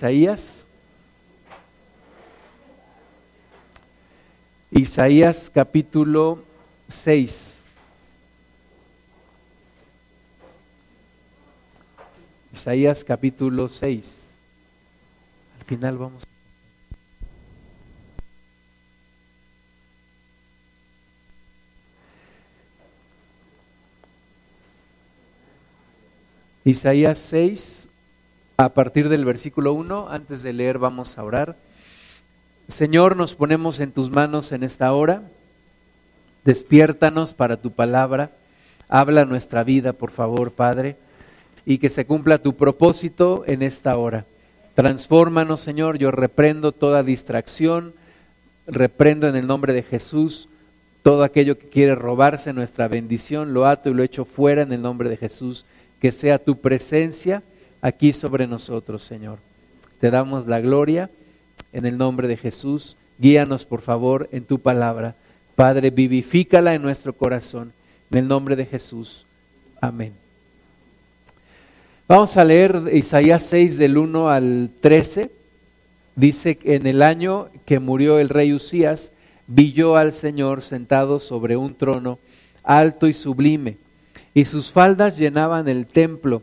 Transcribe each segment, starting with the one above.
Isaías. Isaías capítulo 6. Isaías capítulo 6. Al final vamos. Isaías 6, a partir del versículo 1. Antes de leer vamos a orar. Señor, nos ponemos en tus manos en esta hora. Despiértanos para tu palabra. Habla nuestra vida, por favor, Padre, y que se cumpla tu propósito en esta hora. Transfórmanos, Señor. Yo reprendo toda distracción, reprendo en el nombre de Jesús todo aquello que quiere robarse nuestra bendición, lo ato y lo echo fuera en el nombre de Jesús. Que sea tu presencia aquí sobre nosotros, Señor. Te damos la gloria en el nombre de Jesús. Guíanos, por favor, en tu palabra. Padre, vivifícala en nuestro corazón. En el nombre de Jesús. Amén. Vamos a leer Isaías 6 del 1 al 13. Dice en el año que murió el rey Usías, vi yo al Señor sentado sobre un trono alto y sublime, y sus faldas llenaban el templo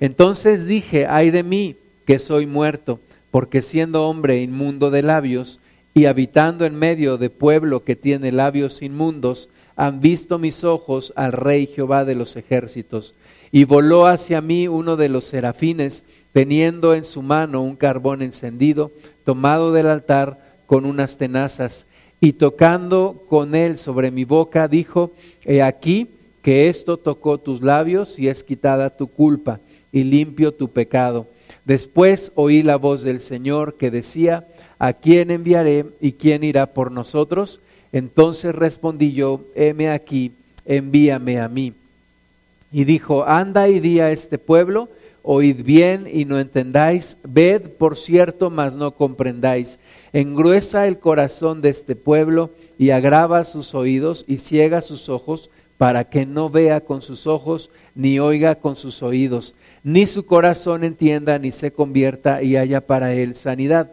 Entonces dije, ay de mí, que soy muerto, porque siendo hombre inmundo de labios y habitando en medio de pueblo que tiene labios inmundos, han visto mis ojos al Rey Jehová de los ejércitos. Y voló hacia mí uno de los serafines, teniendo en su mano un carbón encendido, tomado del altar con unas tenazas, y tocando con él sobre mi boca, dijo, He aquí que esto tocó tus labios y es quitada tu culpa y limpio tu pecado. Después oí la voz del Señor que decía, ¿a quién enviaré y quién irá por nosotros? Entonces respondí yo, heme aquí, envíame a mí. Y dijo, anda y di a este pueblo, oíd bien y no entendáis, ved por cierto, mas no comprendáis. Engruesa el corazón de este pueblo y agrava sus oídos y ciega sus ojos para que no vea con sus ojos ni oiga con sus oídos ni su corazón entienda, ni se convierta y haya para él sanidad.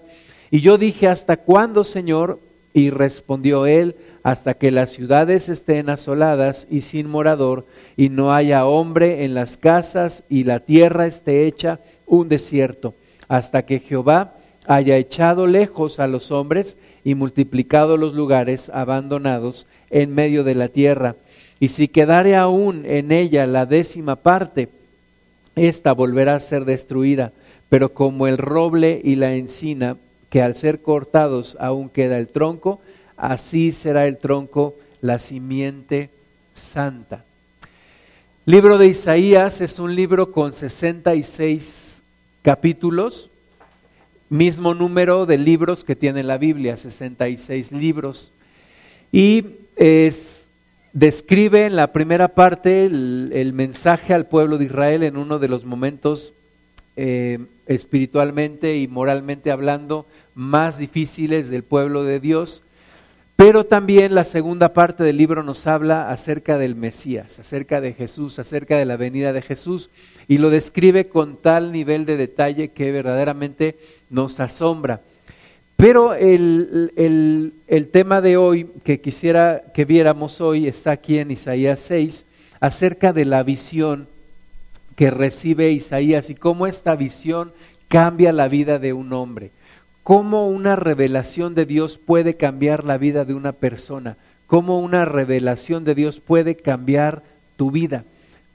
Y yo dije, ¿hasta cuándo, Señor? Y respondió él, hasta que las ciudades estén asoladas y sin morador, y no haya hombre en las casas, y la tierra esté hecha un desierto, hasta que Jehová haya echado lejos a los hombres y multiplicado los lugares abandonados en medio de la tierra. Y si quedare aún en ella la décima parte, esta volverá a ser destruida, pero como el roble y la encina, que al ser cortados aún queda el tronco, así será el tronco la simiente santa. Libro de Isaías es un libro con 66 capítulos, mismo número de libros que tiene la Biblia, 66 libros. Y es describe en la primera parte el, mensaje al pueblo de Israel en uno de los momentos eh, espiritualmente y moralmente hablando más difíciles del pueblo de Dios. Pero también la segunda parte del libro nos habla acerca del Mesías, acerca de Jesús, acerca de la venida de Jesús, y lo describe con tal nivel de detalle que verdaderamente nos asombra. Pero el, tema de hoy que quisiera que viéramos hoy está aquí en Isaías 6, acerca de la visión que recibe Isaías y cómo esta visión cambia la vida de un hombre. Cómo una revelación de Dios puede cambiar la vida de una persona. Cómo una revelación de Dios puede cambiar tu vida.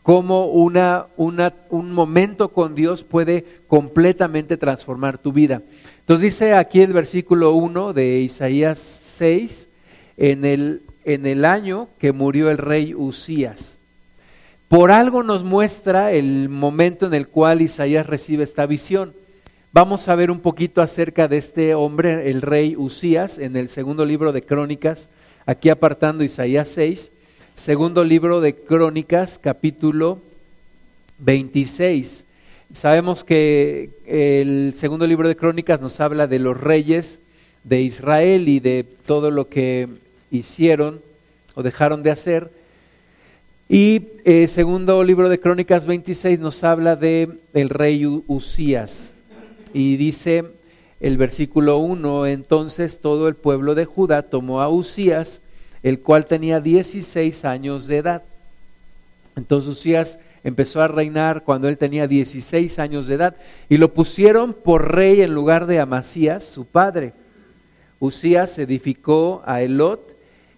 Cómo una, una, un momento con Dios puede completamente transformar tu vida. Entonces dice aquí el versículo 1 de Isaías 6, en el, en el año que murió el rey Usías. Por algo nos muestra el momento en el cual Isaías recibe esta visión. Vamos a ver un poquito acerca de este hombre, el rey Usías, en el segundo libro de Crónicas, aquí apartando Isaías 6, segundo libro de Crónicas, capítulo 26. Sabemos que el segundo libro de Crónicas nos habla de los reyes de Israel y de todo lo que hicieron o dejaron de hacer. Y eh, segundo libro de Crónicas 26 nos habla de el rey Usías. Y dice el versículo 1, entonces todo el pueblo de Judá tomó a Usías, el cual tenía 16 años de edad. Entonces Usías empezó a reinar cuando él tenía 16 años de edad y lo pusieron por rey en lugar de Amasías, su padre. Usías edificó a Elot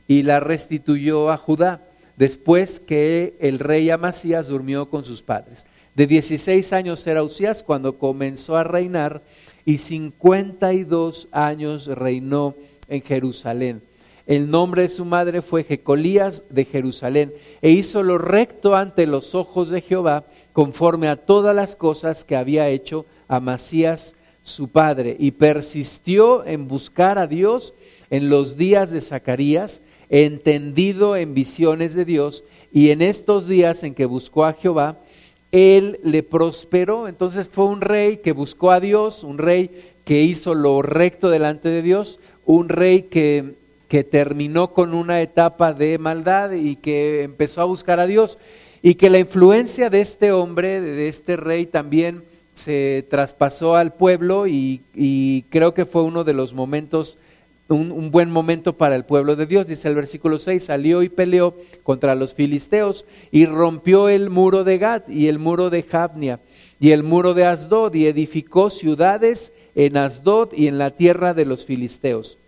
y la restituyó a Judá después que el rey Amasías durmió con sus padres. De 16 años era Usías cuando comenzó a reinar y 52 años reinó en Jerusalén. El nombre de su madre fue Jecolías de Jerusalén e hizo lo recto ante los ojos de Jehová, conforme a todas las cosas que había hecho Amasías su padre, y persistió en buscar a Dios en los días de Zacarías, entendido en visiones de Dios, y en estos días en que buscó a Jehová, él le prosperó. Entonces fue un rey que buscó a Dios, un rey que hizo lo recto delante de Dios, un rey que que terminó con una etapa de maldad y que empezó a buscar a Dios y que la influencia de este hombre, de este rey también se traspasó al pueblo y, creo que fue uno de los momentos, un, buen momento para el pueblo de Dios. Dice el versículo 6, salió y peleó contra los filisteos y rompió el muro de Gad y el muro de Jabnia y el muro de Asdod y edificó ciudades en Asdod y en la tierra de los filisteos.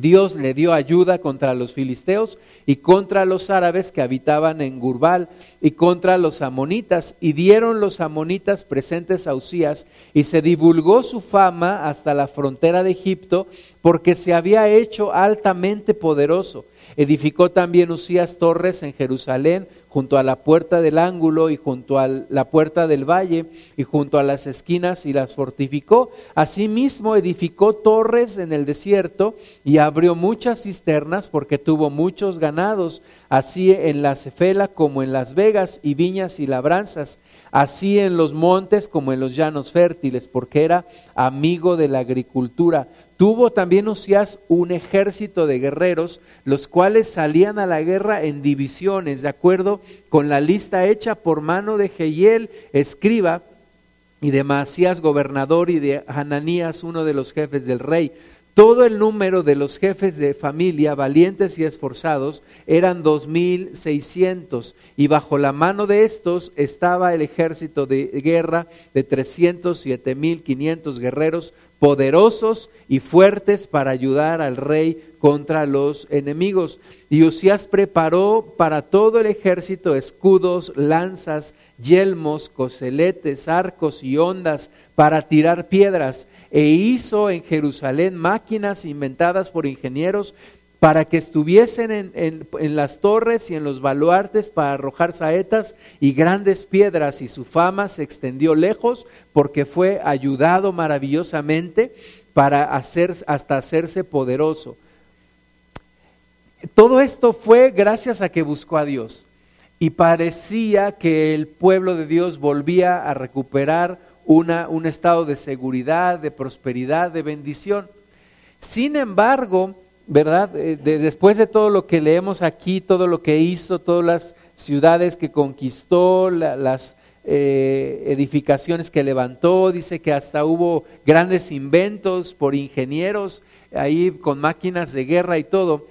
Dios le dio ayuda contra los filisteos y contra los árabes que habitaban en Gurbal y contra los amonitas, y dieron los amonitas presentes a Usías, y se divulgó su fama hasta la frontera de Egipto, porque se había hecho altamente poderoso. Edificó también Usías torres en Jerusalén, junto a la puerta del ángulo y junto a la puerta del valle y junto a las esquinas y las fortificó. Asimismo edificó torres en el desierto y abrió muchas cisternas porque tuvo muchos ganados, así en la Cefela como en las vegas y viñas y labranzas, así en los montes como en los llanos fértiles, porque era amigo de la agricultura Tuvo también Usías un ejército de guerreros, los cuales salían a la guerra en divisiones, de acuerdo con la lista hecha por mano de Jehiel, escriba, y de Masías, gobernador, y de Hananías, uno de los jefes del rey. Todo el número de los jefes de familia, valientes y esforzados, eran dos mil seiscientos, y bajo la mano de estos estaba el ejército de guerra de trescientos siete mil quinientos guerreros poderosos y fuertes para ayudar al rey contra los enemigos. Y Usías preparó para todo el ejército escudos, lanzas, yelmos, coseletes, arcos y ondas para tirar piedras, e hizo en Jerusalén máquinas inventadas por ingenieros para que estuviesen en, en, las torres y en los baluartes para arrojar saetas y grandes piedras, y su fama se extendió lejos porque fue ayudado maravillosamente para hacer, hasta hacerse poderoso. Todo esto fue gracias a que buscó a Dios y parecía que el pueblo de Dios volvía a recuperar una, un estado de seguridad, de prosperidad, de bendición. Sin embargo, ¿verdad? Eh, después de todo lo que leemos aquí, todo lo que hizo, todas las ciudades que conquistó, las eh, edificaciones que levantó, dice que hasta hubo grandes inventos por ingenieros ahí con máquinas de guerra y todo.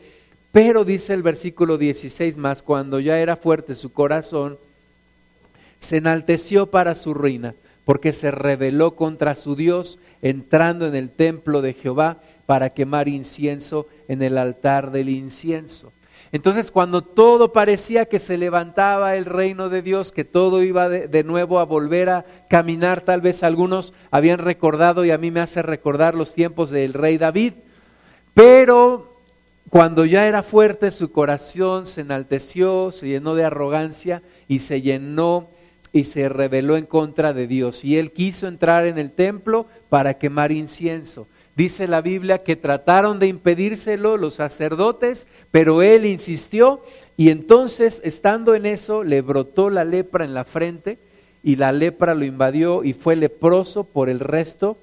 Pero dice el versículo 16 más, cuando ya era fuerte su corazón, se enalteció para su ruina, porque se rebeló contra su Dios, entrando en el templo de Jehová para quemar incienso en el altar del incienso. Entonces cuando todo parecía que se levantaba el reino de Dios, que todo iba de, nuevo a volver a caminar, tal vez algunos habían recordado y a mí me hace recordar los tiempos del rey David, pero cuando ya era fuerte su corazón se enalteció, se llenó de arrogancia y se llenó y se rebeló en contra de Dios. Y él quiso entrar en el templo para quemar incienso. Dice la Biblia que trataron de impedírselo los sacerdotes, pero él insistió y entonces, estando en eso, le brotó la lepra en la frente y la lepra lo invadió y fue leproso por el resto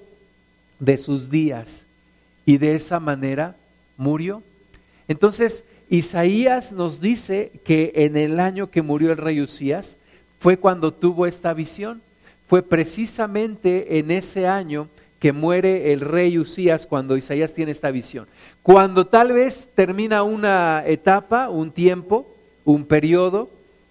de sus días. Y de esa manera murió. Entonces, Isaías nos dice que en el año que murió el rey Usías fue cuando tuvo esta visión. Fue precisamente en ese año que muere el rey Usías cuando Isaías tiene esta visión. Cuando tal vez termina una etapa, un tiempo, un periodo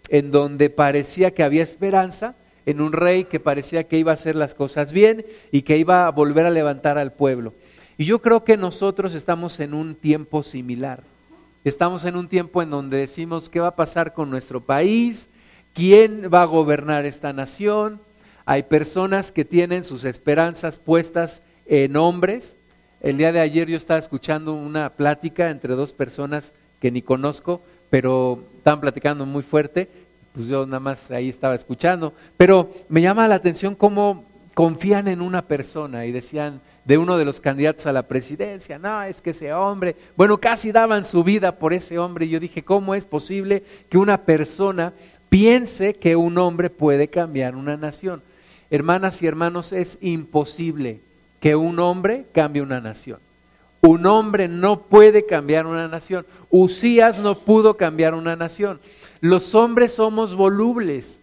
en donde parecía que había esperanza, en un rey que parecía que iba a hacer las cosas bien y que iba a volver a levantar al pueblo. Y yo creo que nosotros estamos en un tiempo similar. Estamos en un tiempo en donde decimos qué va a pasar con nuestro país, quién va a gobernar esta nación, hay personas que tienen sus esperanzas puestas en hombres. El día de ayer yo estaba escuchando una plática entre dos personas que ni conozco, pero estaban platicando muy fuerte, pues yo nada más ahí estaba escuchando, pero me llama la atención cómo confían en una persona y decían de uno de los candidatos a la presidencia, no, es que ese hombre, bueno, casi daban su vida por ese hombre y yo dije, ¿cómo es posible que una persona piense que un hombre puede cambiar una nación? Hermanas y hermanos, es imposible que un hombre cambie una nación. Un hombre no puede cambiar una nación. Usías no pudo cambiar una nación. Los hombres somos volubles.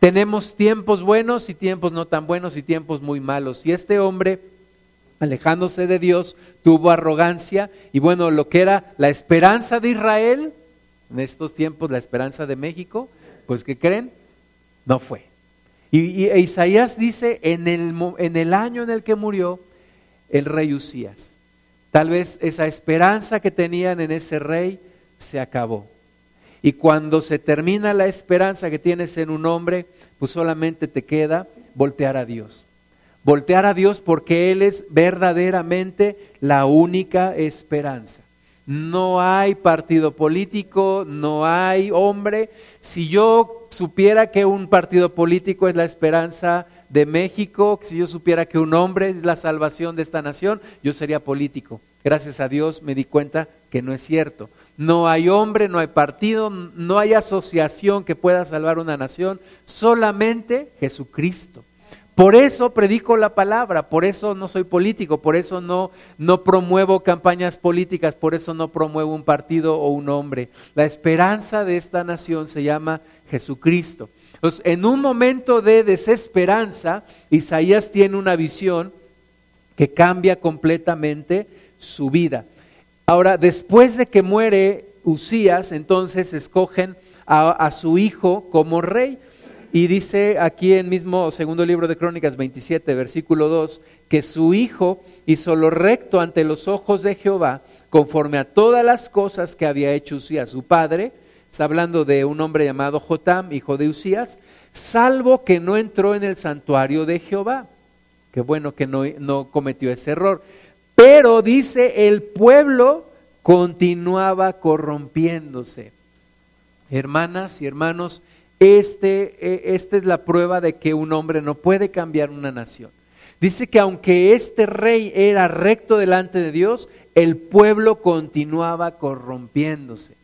Tenemos tiempos buenos y tiempos no tan buenos y tiempos muy malos. Y este hombre, alejándose de Dios, tuvo arrogancia y bueno, lo que era la esperanza de Israel, en estos tiempos la esperanza de México, pues que creen, no fue. Y, e Isaías dice en el, en el año en el que murió el rey Usías. Tal vez esa esperanza que tenían en ese rey se acabó. Y cuando se termina la esperanza que tienes en un hombre, pues solamente te queda voltear a Dios. Voltear a Dios porque Él es verdaderamente la única esperanza. No hay partido político, no hay hombre. Si yo supiera que un partido político es la esperanza de México, si yo supiera que un hombre es la salvación de esta nación, yo sería político. Gracias a Dios me di cuenta que no es cierto. No hay hombre, no hay partido, no hay asociación que pueda salvar una nación, solamente Jesucristo. Por eso predico la palabra, por eso no soy político, por eso no, no promuevo campañas políticas, por eso no promuevo un partido o un hombre. La esperanza de esta nación se llama. Entonces, en un momento de desesperanza, Isaías tiene una visión que cambia completamente su vida. Ahora, después de que muere Usías, entonces escogen a, a su hijo como rey. Y dice aquí en mismo segundo libro de Crónicas 27, versículo 2, que su hijo hizo lo recto ante los ojos de Jehová, conforme a todas las cosas que había hecho Usías, su padre. Está hablando de un hombre llamado Jotam, hijo de Usías, salvo que no entró en el santuario de Jehová. Qué bueno que no, no cometió ese error. Pero dice, el pueblo continuaba corrompiéndose. Hermanas y hermanos, este, e, esta es la prueba de que un hombre no puede cambiar una nación. Dice que aunque este rey era recto delante de Dios, el pueblo continuaba corrompiéndose.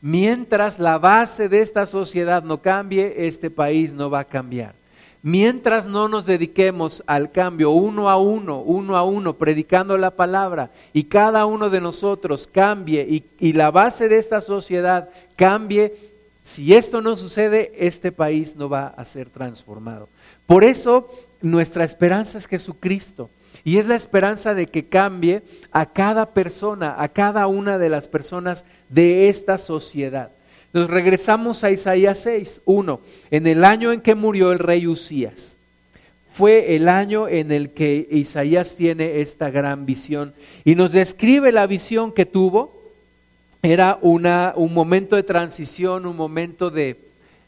Mientras la base de esta sociedad no cambie, este país no va a cambiar. Mientras no nos dediquemos al cambio uno a uno, uno a uno, predicando la palabra, y cada uno de nosotros cambie y, y la base de esta sociedad cambie, si esto no sucede, este país no va a ser transformado. Por eso nuestra esperanza es Jesucristo. Y es la esperanza de que cambie a cada persona, a cada una de las personas de esta sociedad. Nos regresamos a Isaías 6, 1. En el año en que murió el rey Usías. Fue el año en el que Isaías tiene esta gran visión y nos describe la visión que tuvo era una, un momento de transición, un momento de,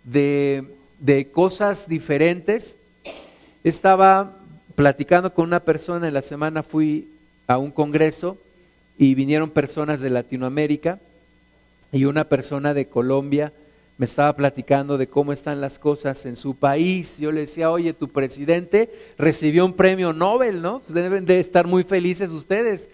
de, cosas diferentes. Estaba platicando con una persona, en la semana fui a un congreso y vinieron personas de Latinoamérica y una persona de Colombia me estaba platicando de cómo están las cosas en su país. Yo le decía, oye, tu presidente recibió un premio Nobel, ¿no? Pues deben de estar muy felices ustedes.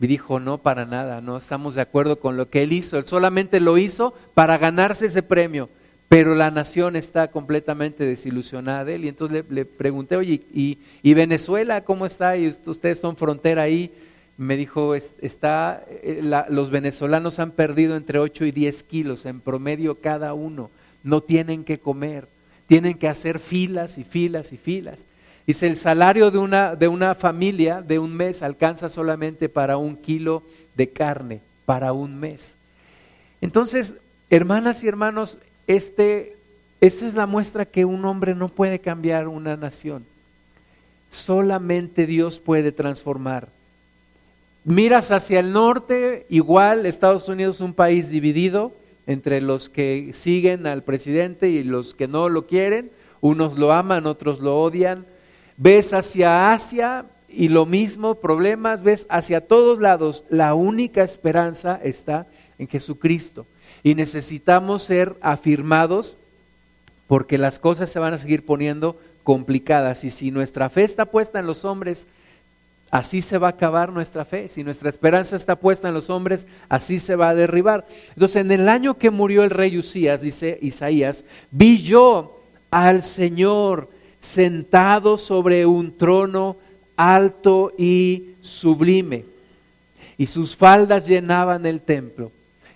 Y dijo, no, para nada, no estamos de acuerdo con lo que él hizo. Él solamente lo hizo para ganarse ese premio, pero la nación está completamente desilusionada de él. Y entonces le, pregunté, oye, ¿y, ¿y, Venezuela cómo está? Y ustedes son frontera ahí me dijo, está, eh, los venezolanos han perdido entre 8 y 10 kilos en promedio cada uno, no tienen que comer, tienen que hacer filas y filas y filas. Dice, el salario de una, de una familia de un mes alcanza solamente para un kilo de carne, para un mes. Entonces, hermanas y hermanos, este, esta es la muestra que un hombre no puede cambiar una nación. Solamente Dios puede transformar Miras hacia el norte, igual Estados Unidos es un país dividido entre los que siguen al presidente y los que no lo quieren, unos lo aman, otros lo odian. Ves hacia Asia y lo mismo, problemas, ves hacia todos lados, la única esperanza está en Jesucristo. Y necesitamos ser afirmados porque las cosas se van a seguir poniendo complicadas. Y si nuestra fe está puesta en los hombres, así se va a acabar nuestra fe. Si nuestra esperanza está puesta en los hombres, así se va a derribar. Entonces, en el año que murió el rey Usías, dice Isaías, vi yo al Señor sentado sobre un trono alto y sublime, y sus faldas llenaban el templo.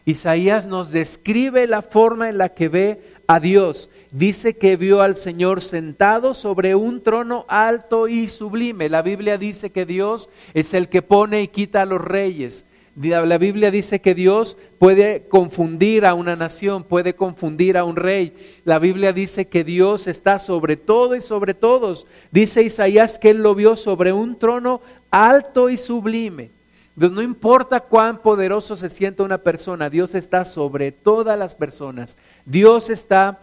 Isaías nos describe la forma en la que ve a Dios dice que vio al Señor sentado sobre un trono alto y sublime. La Biblia dice que Dios es el que pone y quita a los reyes. La Biblia dice que Dios puede confundir a una nación, puede confundir a un rey. La Biblia dice que Dios está sobre todo y sobre todos. Dice Isaías que él lo vio sobre un trono alto y sublime. no importa cuán poderoso se sienta una persona, Dios está sobre todas las personas. Dios está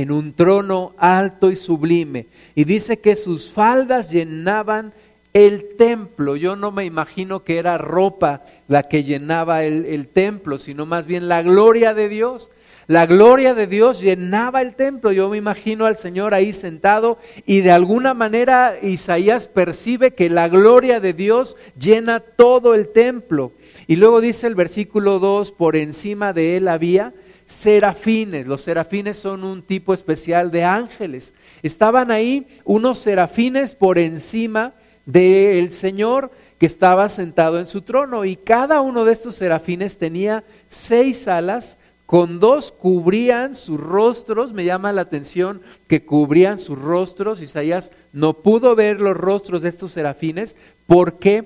en un trono alto y sublime. Y dice que sus faldas llenaban el templo. Yo no me imagino que era ropa la que llenaba el, templo, sino más bien la gloria de Dios. La gloria de Dios llenaba el templo. Yo me imagino al Señor ahí sentado y de alguna manera Isaías percibe que la gloria de Dios llena todo el templo. Y luego dice el versículo 2, por encima de él había serafines. Los serafines son un tipo especial de ángeles. Estaban ahí unos serafines por encima del Señor que estaba sentado en su trono y cada uno de estos serafines tenía seis alas, con dos cubrían sus rostros, me llama la atención que cubrían sus rostros, Isaías no pudo ver los rostros de estos serafines porque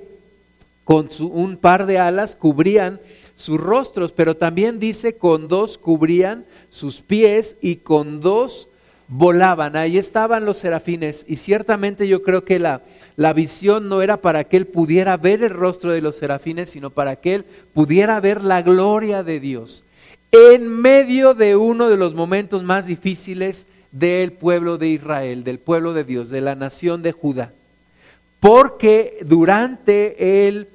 con un par de alas cubrían sus rostros, pero también dice con dos cubrían sus pies y con dos volaban. Ahí estaban los serafines y ciertamente yo creo que la, la visión no era para que él pudiera ver el rostro de los serafines, sino para que él pudiera ver la gloria de Dios en medio de uno de los momentos más difíciles del pueblo de Israel, del pueblo de Dios, de la nación de Judá. Porque durante el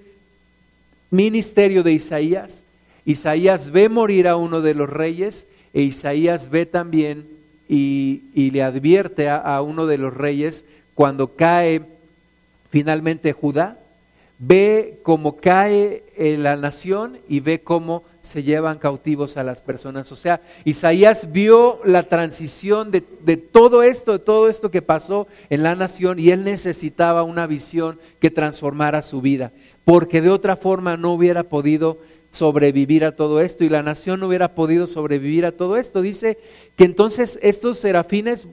ministerio de Isaías, Isaías ve morir a uno de los reyes e Isaías ve también y, le advierte a, uno de los reyes cuando cae finalmente Judá, ve cómo cae la nación y ve cómo se llevan cautivos a las personas. O sea, Isaías vio la transición de, de, todo esto, de todo esto que pasó en la nación y él necesitaba una visión que transformara su vida porque de otra forma no hubiera podido sobrevivir a todo esto y la nación no hubiera podido sobrevivir a todo esto. Dice que entonces estos serafines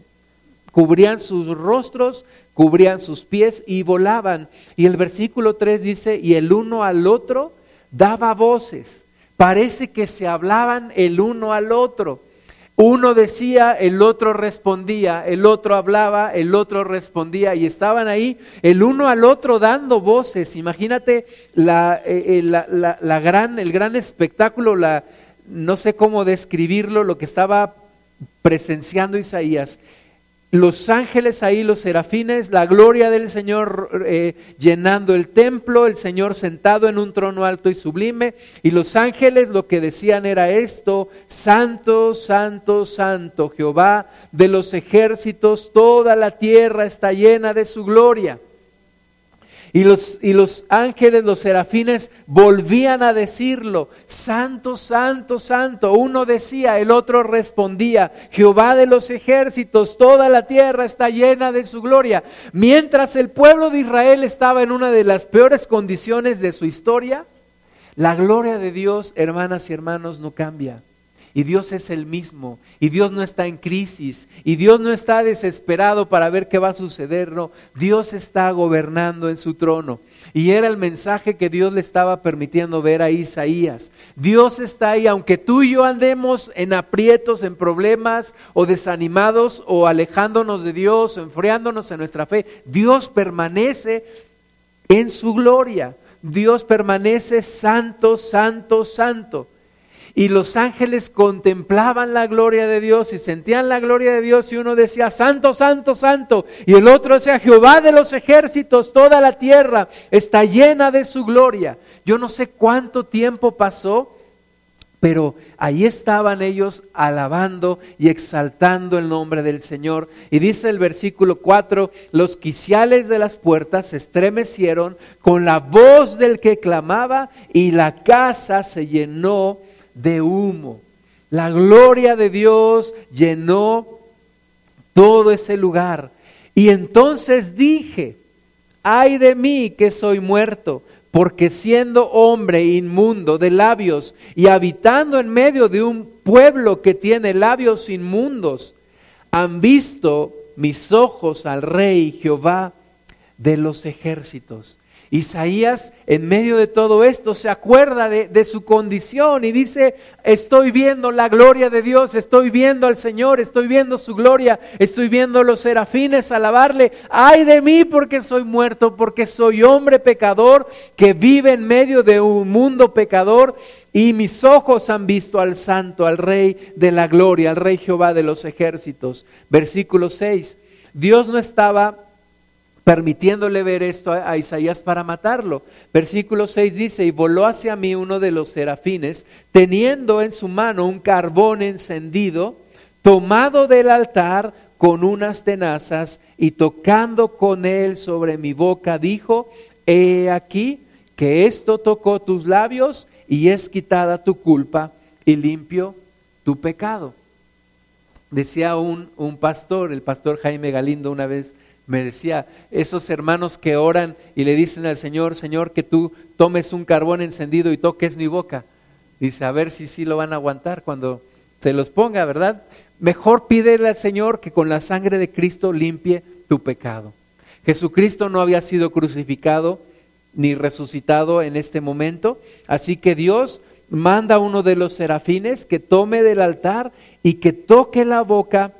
cubrían sus rostros, cubrían sus pies y volaban. Y el versículo 3 dice, y el uno al otro daba voces. Parece que se hablaban el uno al otro. Uno decía, el otro respondía, el otro hablaba, el otro respondía y estaban ahí el uno al otro dando voces. Imagínate la, eh, eh, la, gran, el gran espectáculo, la, no sé cómo describirlo, lo que estaba presenciando Isaías. Los ángeles ahí, los serafines, la gloria del Señor eh, llenando el templo, el Señor sentado en un trono alto y sublime, y los ángeles lo que decían era esto, Santo, Santo, Santo, Jehová de los ejércitos, toda la tierra está llena de su gloria. Y los, y los ángeles, los serafines, volvían a decirlo, Santo, Santo, Santo. Uno decía, el otro respondía, Jehová de los ejércitos, toda la tierra está llena de su gloria. Mientras el pueblo de Israel estaba en una de las peores condiciones de su historia, la gloria de Dios, hermanas y hermanos, no cambia. Y Dios es el mismo. Y Dios no está en crisis. Y Dios no está desesperado para ver qué va a suceder. No, Dios está gobernando en su trono. Y era el mensaje que Dios le estaba permitiendo ver a Isaías. Dios está ahí, aunque tú y yo andemos en aprietos, en problemas, o desanimados, o alejándonos de Dios, o enfriándonos en nuestra fe. Dios permanece en su gloria. Dios permanece santo, santo, santo. Y los ángeles contemplaban la gloria de Dios y sentían la gloria de Dios y uno decía, Santo, Santo, Santo. Y el otro decía, Jehová de los ejércitos, toda la tierra está llena de su gloria. Yo no sé cuánto tiempo pasó, pero ahí estaban ellos alabando y exaltando el nombre del Señor. Y dice el versículo 4, los quiciales de las puertas se estremecieron con la voz del que clamaba y la casa se llenó de humo. La gloria de Dios llenó todo ese lugar. Y entonces dije, ay de mí que soy muerto, porque siendo hombre inmundo de labios y habitando en medio de un pueblo que tiene labios inmundos, han visto mis ojos al rey Jehová de los ejércitos. Isaías, en medio de todo esto, se acuerda de, su condición y dice, estoy viendo la gloria de Dios, estoy viendo al Señor, estoy viendo su gloria, estoy viendo los serafines alabarle. Ay de mí porque soy muerto, porque soy hombre pecador que vive en medio de un mundo pecador y mis ojos han visto al Santo, al Rey de la gloria, al Rey Jehová de los ejércitos. Versículo 6. Dios no estaba permitiéndole ver esto a, Isaías para matarlo. Versículo 6 dice, y voló hacia mí uno de los serafines, teniendo en su mano un carbón encendido, tomado del altar con unas tenazas, y tocando con él sobre mi boca, dijo, he aquí que esto tocó tus labios y es quitada tu culpa y limpio tu pecado. Decía un, un pastor, el pastor Jaime Galindo una vez, me decía, esos hermanos que oran y le dicen al Señor, Señor, que tú tomes un carbón encendido y toques mi boca. Dice, a ver si sí lo van a aguantar cuando te los ponga, ¿verdad? Mejor pídele al Señor que con la sangre de Cristo limpie tu pecado. Jesucristo no había sido crucificado ni resucitado en este momento, así que Dios manda a uno de los serafines que tome del altar y que toque la boca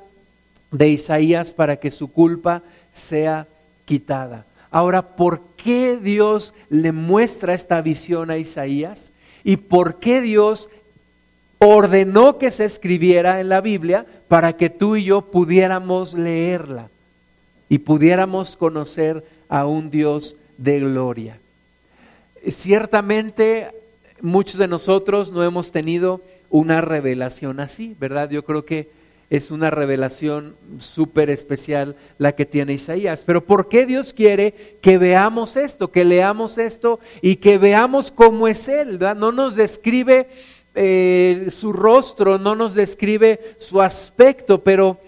de Isaías para que su culpa sea quitada. Ahora, ¿por qué Dios le muestra esta visión a Isaías? ¿Y por qué Dios ordenó que se escribiera en la Biblia para que tú y yo pudiéramos leerla y pudiéramos conocer a un Dios de gloria? Ciertamente muchos de nosotros no hemos tenido una revelación así, ¿verdad? Yo creo que es una revelación súper especial la que tiene Isaías. Pero ¿por qué Dios quiere que veamos esto, que leamos esto y que veamos cómo es Él? No nos describe eh, su rostro, no nos describe su aspecto, pero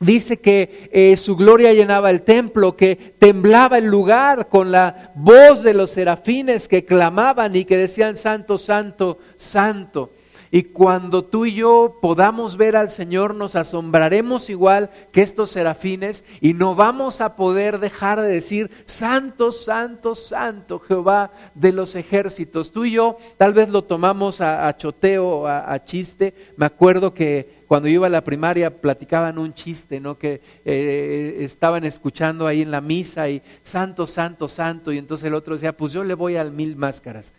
dice que eh, su gloria llenaba el templo, que temblaba el lugar con la voz de los serafines que clamaban y que decían, Santo, Santo, Santo. Y cuando tú y yo podamos ver al Señor, nos asombraremos igual que estos serafines y no vamos a poder dejar de decir, Santo, Santo, Santo, Jehová de los ejércitos. Tú y yo tal vez lo tomamos a, choteo, a, chiste. Me acuerdo que cuando iba a la primaria platicaban un chiste, ¿no? Que eh, estaban escuchando ahí en la misa y santo, santo, santo, y entonces el otro decía, pues yo le voy al mil máscaras.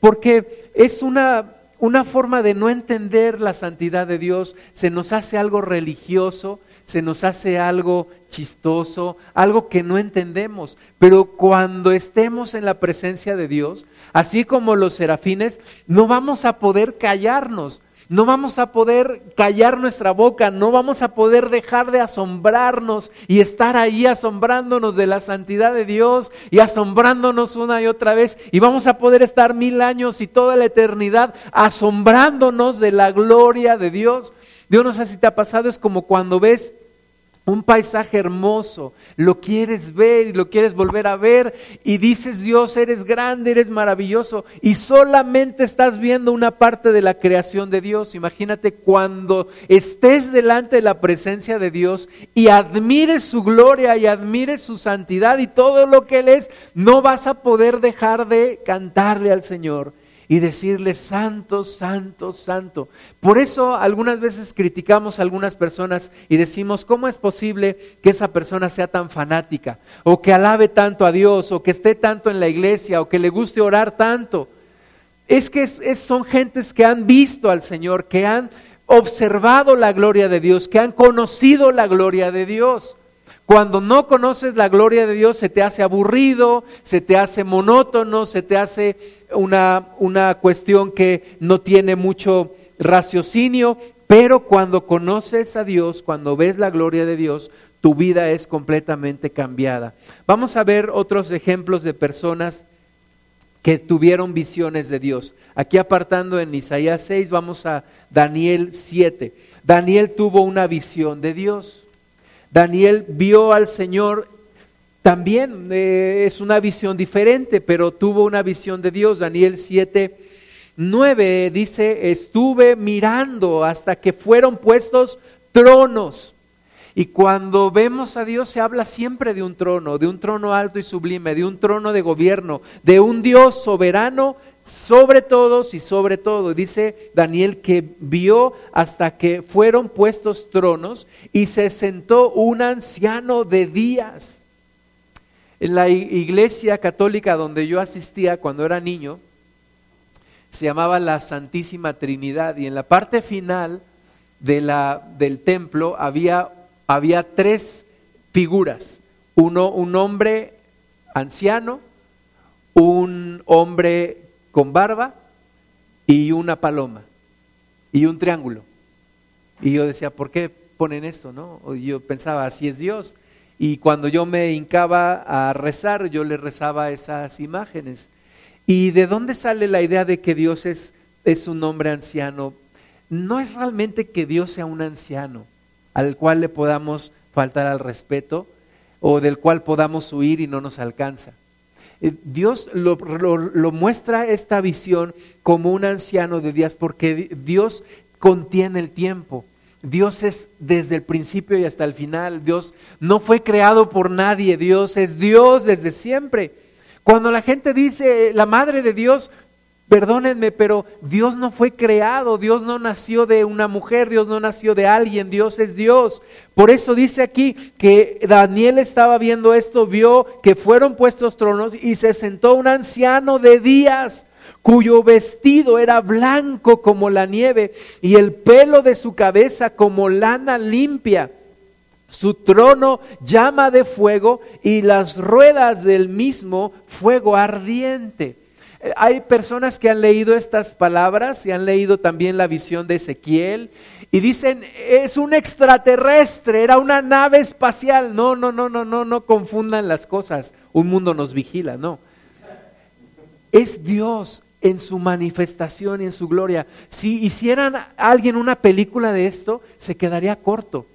Porque es una una forma de no entender la santidad de Dios, se nos hace algo religioso, se nos hace algo chistoso, algo que no entendemos. Pero cuando estemos en la presencia de Dios, así como los serafines, no vamos a poder callarnos, no vamos a poder callar nuestra boca, no vamos a poder dejar de asombrarnos y estar ahí asombrándonos de la santidad de Dios y asombrándonos una y otra vez. Y vamos a poder estar mil años y toda la eternidad asombrándonos de la gloria de Dios. Dios no sé si te ha pasado, es como cuando ves un paisaje hermoso, lo quieres ver y lo quieres volver a ver. Y dices, Dios, eres grande, eres maravilloso y solamente estás viendo una parte de la creación de Dios. Imagínate cuando estés delante de la presencia de Dios y admires su gloria y admires su santidad y todo lo que Él es, no vas a poder dejar de cantarle al Señor y decirle santo, santo, santo. Por eso algunas veces criticamos a algunas personas y decimos, ¿cómo es posible que esa persona sea tan fanática? O que alabe tanto a Dios, o que esté tanto en la iglesia, o que le guste orar tanto. Es que son gentes que han visto al Señor, que han observado la gloria de Dios, que han conocido la gloria de Dios. Cuando no conoces la gloria de Dios se te hace aburrido, se te hace monótono, se te hace una, una cuestión que no tiene mucho raciocinio, pero cuando conoces a Dios, cuando ves la gloria de Dios, tu vida es completamente cambiada. Vamos a ver otros ejemplos de personas que tuvieron visiones de Dios. Aquí apartando en Isaías 6, vamos a Daniel 7. Daniel tuvo una visión de Dios. Daniel vio al Señor también eh, es una visión diferente, pero tuvo una visión de Dios. Daniel 7, 9 dice, estuve mirando hasta que fueron puestos tronos. Y cuando vemos a Dios se habla siempre de un trono, de un trono alto y sublime, de un trono de gobierno, de un Dios soberano sobre todos y sobre todo. Dice Daniel que vio hasta que fueron puestos tronos y se sentó un anciano de días en la iglesia católica donde yo asistía cuando era niño, se llamaba la Santísima Trinidad y en la parte final de la, del templo había, había tres figuras. Uno, un hombre anciano, un hombre con barba y una paloma y un triángulo. Y yo decía, ¿por qué ponen esto? No? yo pensaba, así es Dios. Y cuando yo me hincaba a rezar, yo le rezaba esas imágenes. ¿Y de dónde sale la idea de que Dios es, es un hombre anciano? No es realmente que Dios sea un anciano al cual le podamos faltar al respeto o del cual podamos huir y no nos alcanza. Eh, Dios lo, lo, muestra esta visión como un anciano de días porque Dios contiene el tiempo. Dios es desde el principio y hasta el final. Dios no fue creado por nadie. Dios es Dios desde siempre. Cuando la gente dice la madre de Dios, perdónenme, pero Dios no fue creado. Dios no nació de una mujer. Dios no nació de alguien. Dios es Dios. Por eso dice aquí que Daniel estaba viendo esto, vio que fueron puestos tronos y se sentó un anciano de días cuyo vestido era blanco como la nieve y el pelo de su cabeza como lana limpia. Su trono llama de fuego y las ruedas del mismo fuego ardiente. Eh, hay personas que han leído estas palabras y han leído también la visión de Ezequiel y dicen, es un extraterrestre, era una nave espacial. No, no, no, no, no, no confundan las cosas. Un mundo nos vigila, no. Es Dios, en su manifestación y en su gloria. Si hicieran alguien una película de esto, se quedaría corto.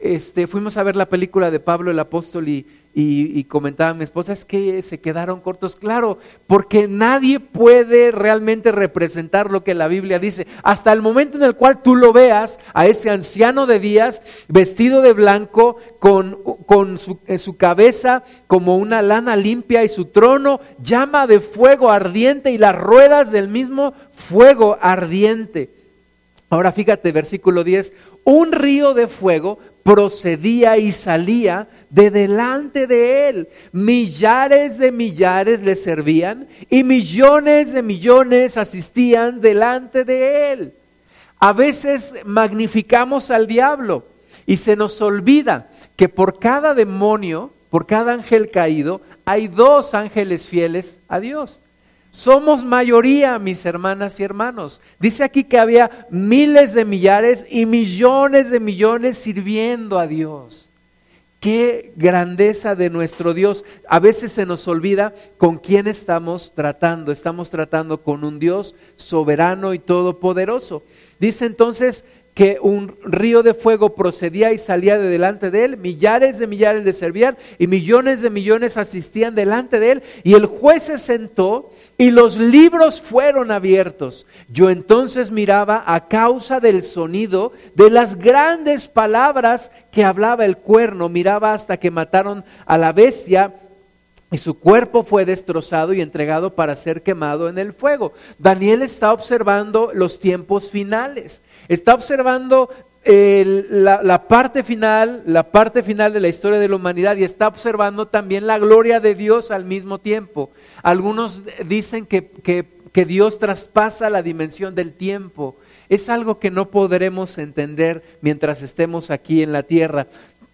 Este, fuimos a ver la película de Pablo el apóstol y y, comentaba mi esposa, es que se quedaron cortos, claro, porque nadie puede realmente representar lo que la Biblia dice. Hasta el momento en el cual tú lo veas a ese anciano de días, vestido de blanco, con, con su, en su cabeza como una lana limpia y su trono llama de fuego ardiente y las ruedas del mismo fuego ardiente. Ahora fíjate, versículo 10, un río de fuego procedía y salía de delante de él. Millares de millares le servían y millones de millones asistían delante de él. A veces magnificamos al diablo Y se nos olvida que por cada demonio, por cada ángel caído, hay dos ángeles fieles a Dios. Somos mayoría, mis hermanas y hermanos. Dice aquí que había miles de millares y millones de millones sirviendo a Dios. Qué grandeza de nuestro Dios. A veces se nos olvida con quién estamos tratando. Estamos tratando con un Dios soberano y todopoderoso. Dice entonces que un río de fuego procedía y salía de delante de él, millares de millares le servían y millones de millones asistían delante de él, y el juez se sentó y los libros fueron abiertos. Yo entonces miraba a causa del sonido de las grandes palabras que hablaba el cuerno, miraba hasta que mataron a la bestia y su cuerpo fue destrozado y entregado para ser quemado en el fuego. Daniel está observando los tiempos finales, está observando la, parte final, la parte final de la historia de la humanidad y está observando también la gloria de Dios al mismo tiempo. Algunos dicen que, que Dios traspasa la dimensión del tiempo. Es algo que no podremos entender mientras estemos aquí en la tierra.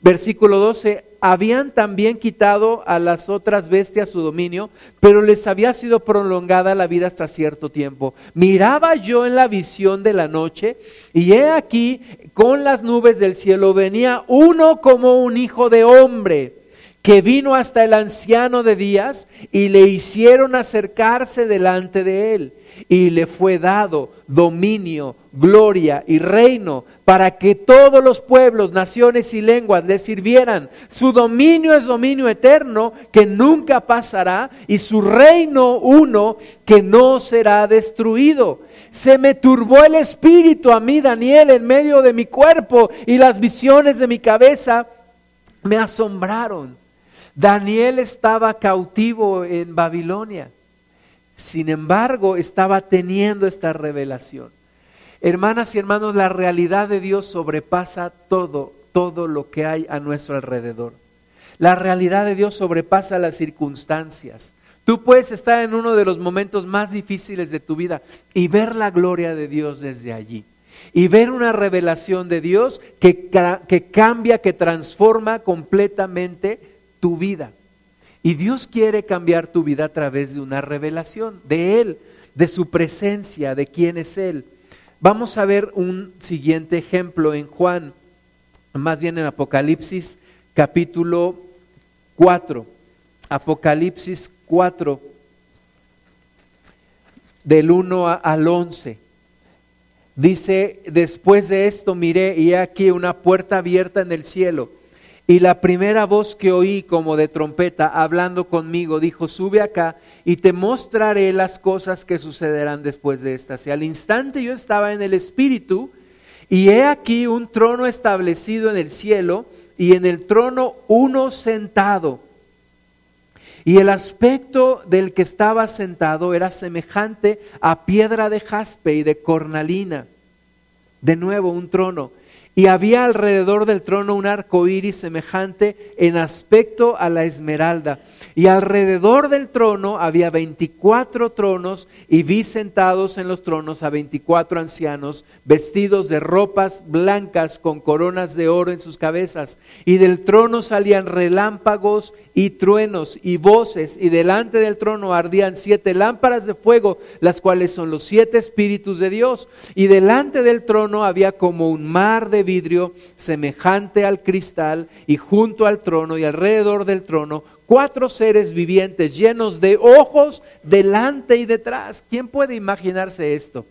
Versículo 12, habían también quitado a las otras bestias su dominio, pero les había sido prolongada la vida hasta cierto tiempo. Miraba yo en la visión de la noche, y he aquí, con las nubes del cielo venía uno como un hijo de hombre, que vino hasta el anciano de días, y le hicieron acercarse delante de él, y le fue dado dominio, gloria y reino para que todos los pueblos, naciones y lenguas le sirvieran. Su dominio es dominio eterno que nunca pasará y su reino uno que no será destruido. Se me turbó el espíritu a mí, Daniel, en medio de mi cuerpo y las visiones de mi cabeza me asombraron. Daniel estaba cautivo en Babilonia. Sin embargo, estaba teniendo esta revelación. Hermanas y hermanos, la realidad de Dios sobrepasa todo, todo lo que hay a nuestro alrededor. La realidad de Dios sobrepasa las circunstancias. Tú puedes estar en uno de los momentos más difíciles de tu vida y ver la gloria de Dios desde allí. Y ver una revelación de Dios que, que cambia, que transforma completamente tu vida. Y Dios quiere cambiar tu vida a través de una revelación de Él, de su presencia, de quién es Él. Vamos a ver un siguiente ejemplo en Juan, más bien en Apocalipsis capítulo 4. Apocalipsis 4, del 1 al 11. Dice, después de esto miré y he aquí una puerta abierta en el cielo y la primera voz que oí como de trompeta hablando conmigo dijo, sube acá y te mostraré las cosas que sucederán después de estas. Y al instante yo estaba en el Espíritu y he aquí un trono establecido en el cielo y en el trono uno sentado. Y el aspecto del que estaba sentado era semejante a piedra de jaspe y de cornalina. De nuevo un trono y había alrededor del trono un arco iris semejante en aspecto a la esmeralda. Y alrededor del trono había veinticuatro tronos, y vi sentados en los tronos a veinticuatro ancianos, vestidos de ropas blancas con coronas de oro en sus cabezas. Y del trono salían relámpagos y truenos y voces, y delante del trono ardían siete lámparas de fuego, las cuales son los siete espíritus de Dios. Y delante del trono había como un mar de vidrio semejante al cristal, y junto al trono y alrededor del trono, cuatro seres vivientes llenos de ojos delante y detrás. ¿Quién puede imaginarse esto?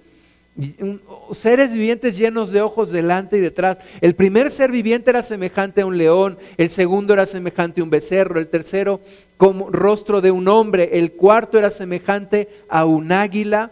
seres vivientes llenos de ojos delante y detrás. El primer ser viviente era semejante a un león, el segundo era semejante a un becerro, el tercero como rostro de un hombre, el cuarto era semejante a un águila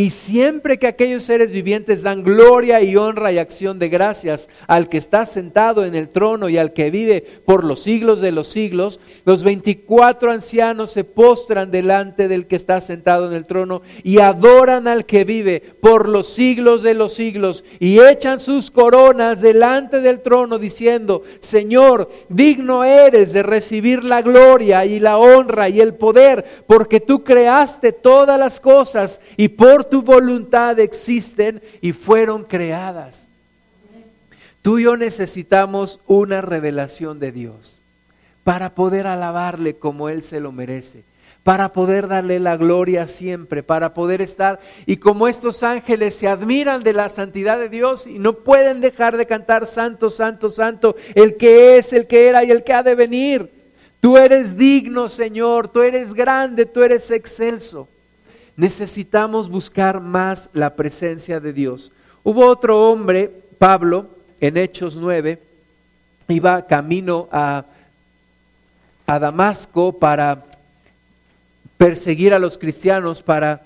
Y siempre que aquellos seres vivientes dan gloria y honra y acción de gracias al que está sentado en el trono y al que vive por los siglos de los siglos, los veinticuatro ancianos se postran delante del que está sentado en el trono y adoran al que vive por los siglos de los siglos y echan sus coronas delante del trono diciendo, Señor, digno eres de recibir la gloria y la honra y el poder, porque tú creaste todas las cosas y por tu voluntad existen y fueron creadas. Tú y yo necesitamos una revelación de Dios para poder alabarle como Él se lo merece, para poder darle la gloria siempre, para poder estar. Y como estos ángeles se admiran de la santidad de Dios y no pueden dejar de cantar Santo, Santo, Santo, el que es, el que era y el que ha de venir. Tú eres digno, Señor, tú eres grande, tú eres excelso necesitamos buscar más la presencia de Dios. Hubo otro hombre, Pablo, en Hechos 9, iba camino a, a Damasco para perseguir a los cristianos, para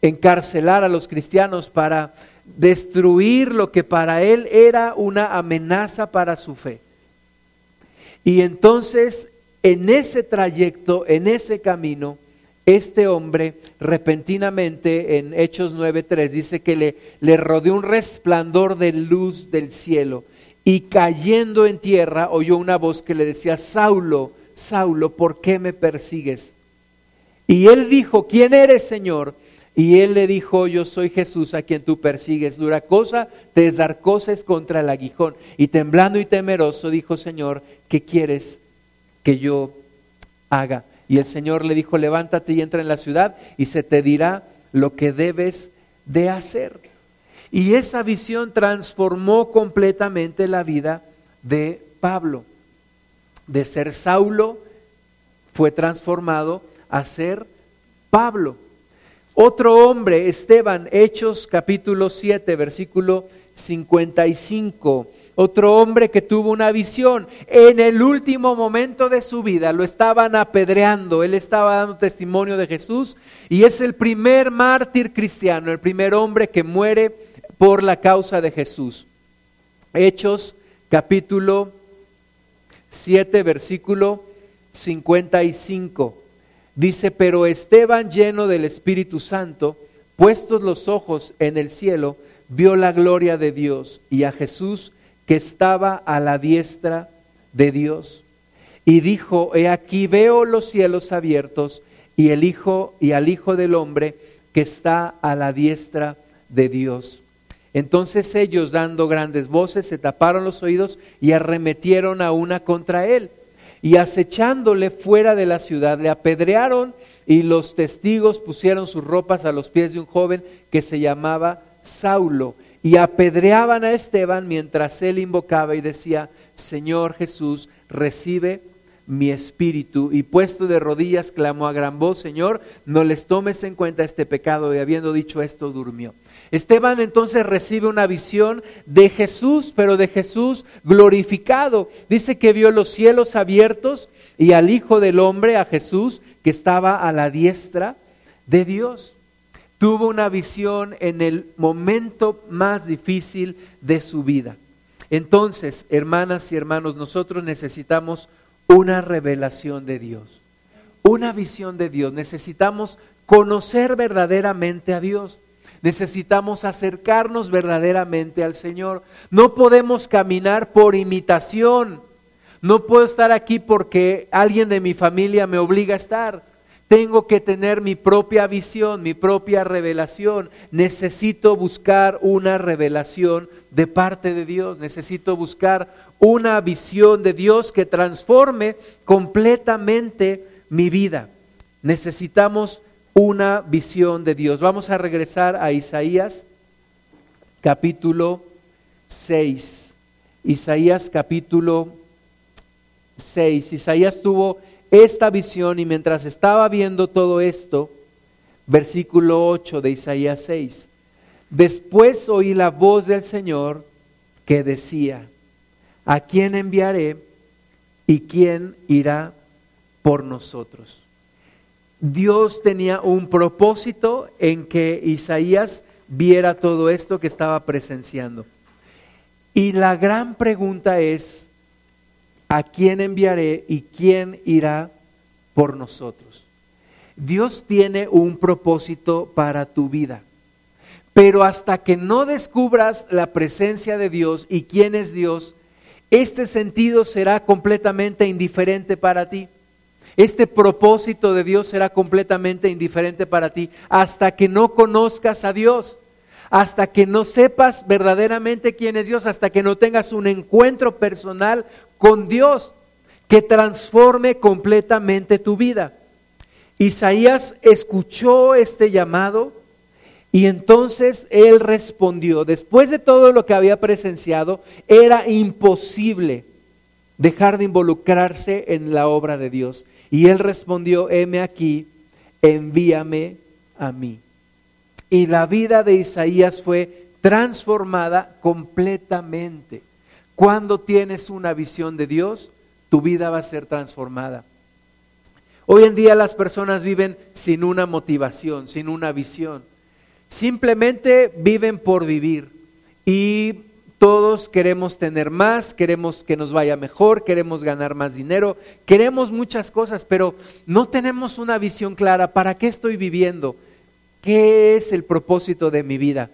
encarcelar a los cristianos, para destruir lo que para él era una amenaza para su fe. Y entonces, en ese trayecto, en ese camino, este hombre repentinamente en Hechos 9.3 dice que le, rodeó un resplandor de luz del cielo y cayendo en tierra oyó una voz que le decía, Saulo, Saulo, ¿por qué me persigues? Y él dijo, ¿quién eres, Señor? Y él le dijo, yo soy Jesús a quien tú persigues. Dura cosa te dar cosas contra el aguijón. Y temblando y temeroso dijo, Señor, ¿qué quieres que yo haga? Y el Señor le dijo, levántate y entra en la ciudad y se te dirá lo que debes de hacer. Y esa visión transformó completamente la vida de Pablo. De ser Saulo fue transformado a ser Pablo. Otro hombre, Esteban, Hechos capítulo 7, versículo 55 otro hombre que tuvo una visión. En el último momento de su vida lo estaban apedreando, él estaba dando testimonio de Jesús y es el primer mártir cristiano, el primer hombre que muere por la causa de Jesús. Hechos capítulo 7, versículo 55. Dice, pero Esteban lleno del Espíritu Santo, puestos los ojos en el cielo, vio la gloria de Dios y a Jesús que estaba a la diestra de Dios. Y dijo, he aquí veo los cielos abiertos y el Hijo y al Hijo del Hombre que está a la diestra de Dios. Entonces ellos, dando grandes voces, se taparon los oídos y arremetieron a una contra él. Y acechándole fuera de la ciudad, le apedrearon y los testigos pusieron sus ropas a los pies de un joven que se llamaba Saulo y apedreaban a Esteban mientras él invocaba y decía, Señor Jesús, recibe mi espíritu. Y puesto de rodillas, clamó a gran voz, Señor, no les tomes en cuenta este pecado. Y habiendo dicho esto, durmió. Esteban entonces recibe una visión de Jesús, pero de Jesús glorificado. Dice que vio los cielos abiertos y al Hijo del Hombre, a Jesús, que estaba a la diestra de Dios tuvo una visión en el momento más difícil de su vida. Entonces, hermanas y hermanos, nosotros necesitamos una revelación de Dios, una visión de Dios. Necesitamos conocer verdaderamente a Dios. Necesitamos acercarnos verdaderamente al Señor. No podemos caminar por imitación. No puedo estar aquí porque alguien de mi familia me obliga a estar. Tengo que tener mi propia visión, mi propia revelación. Necesito buscar una revelación de parte de Dios. Necesito buscar una visión de Dios que transforme completamente mi vida. Necesitamos una visión de Dios. Vamos a regresar a Isaías capítulo 6. Isaías capítulo 6. Isaías tuvo esta visión y mientras estaba viendo todo esto, versículo 8 de Isaías 6, después oí la voz del Señor que decía, ¿a quién enviaré y quién irá por nosotros? Dios tenía un propósito en que Isaías viera todo esto que estaba presenciando. Y la gran pregunta es, ¿a quién enviaré y quién irá por nosotros? Dios tiene un propósito para tu vida. Pero hasta que no descubras la presencia de Dios y quién es Dios, este sentido será completamente indiferente para ti. Este propósito de Dios será completamente indiferente para ti hasta que no conozcas a Dios, hasta que no sepas verdaderamente quién es Dios, hasta que no tengas un encuentro personal con Dios que transforme completamente tu vida. Isaías escuchó este llamado y entonces él respondió, después de todo lo que había presenciado, era imposible dejar de involucrarse en la obra de Dios. Y él respondió, heme aquí, envíame a mí. Y la vida de Isaías fue transformada completamente. Cuando tienes una visión de Dios, tu vida va a ser transformada. Hoy en día las personas viven sin una motivación, sin una visión. Simplemente viven por vivir y todos queremos tener más, queremos que nos vaya mejor, queremos ganar más dinero, queremos muchas cosas, pero no tenemos una visión clara. ¿Para qué estoy viviendo? ¿Qué es el propósito de mi vida?